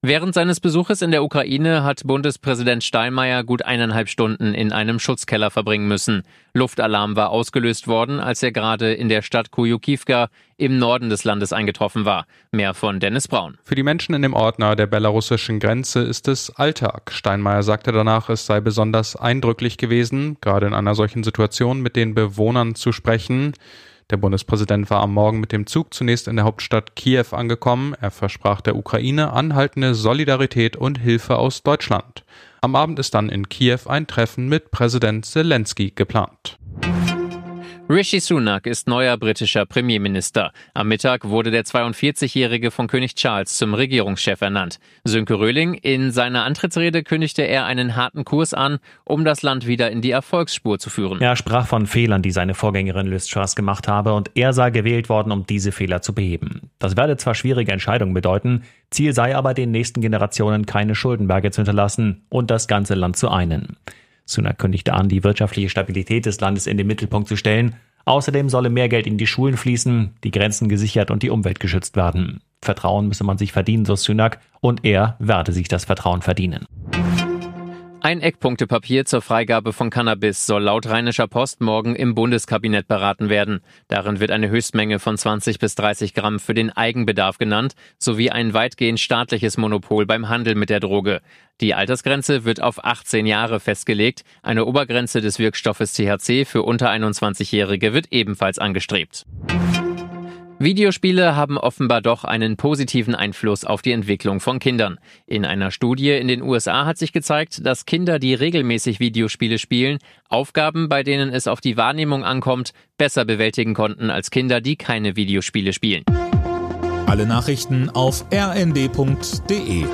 Während seines Besuches in der Ukraine hat Bundespräsident Steinmeier gut eineinhalb Stunden in einem Schutzkeller verbringen müssen. Luftalarm war ausgelöst worden, als er gerade in der Stadt Kujukivka im Norden des Landes eingetroffen war. Mehr von Dennis Braun. Für die Menschen in dem Ort nahe der belarussischen Grenze ist es Alltag. Steinmeier sagte danach, es sei besonders eindrücklich gewesen, gerade in einer solchen Situation mit den Bewohnern zu sprechen. Der Bundespräsident war am Morgen mit dem Zug zunächst in der Hauptstadt Kiew angekommen. Er versprach der Ukraine anhaltende Solidarität und Hilfe aus Deutschland. Am Abend ist dann in Kiew ein Treffen mit Präsident Zelensky geplant. Rishi Sunak ist neuer britischer Premierminister. Am Mittag wurde der 42-Jährige von König Charles zum Regierungschef ernannt. Sönke Röhling, in seiner Antrittsrede kündigte er einen harten Kurs an, um das Land wieder in die Erfolgsspur zu führen. Er sprach von Fehlern, die seine Vorgängerin Liz Truss gemacht habe und er sei gewählt worden, um diese Fehler zu beheben. Das werde zwar schwierige Entscheidungen bedeuten, Ziel sei aber, den nächsten Generationen keine Schuldenberge zu hinterlassen und das ganze Land zu einen. Sunak kündigte an, die wirtschaftliche Stabilität des Landes in den Mittelpunkt zu stellen. Außerdem solle mehr Geld in die Schulen fließen, die Grenzen gesichert und die Umwelt geschützt werden. Vertrauen müsse man sich verdienen, so Sunak, und er werde sich das Vertrauen verdienen. Ein Eckpunktepapier zur Freigabe von Cannabis soll laut Rheinischer Post morgen im Bundeskabinett beraten werden. Darin wird eine Höchstmenge von 20 bis 30 Gramm für den Eigenbedarf genannt, sowie ein weitgehend staatliches Monopol beim Handel mit der Droge. Die Altersgrenze wird auf 18 Jahre festgelegt. Eine Obergrenze des Wirkstoffes THC für unter 21-Jährige wird ebenfalls angestrebt. Videospiele haben offenbar doch einen positiven Einfluss auf die Entwicklung von Kindern. In einer Studie in den USA hat sich gezeigt, dass Kinder, die regelmäßig Videospiele spielen, Aufgaben, bei denen es auf die Wahrnehmung ankommt, besser bewältigen konnten als Kinder, die keine Videospiele spielen. Alle Nachrichten auf rnd.de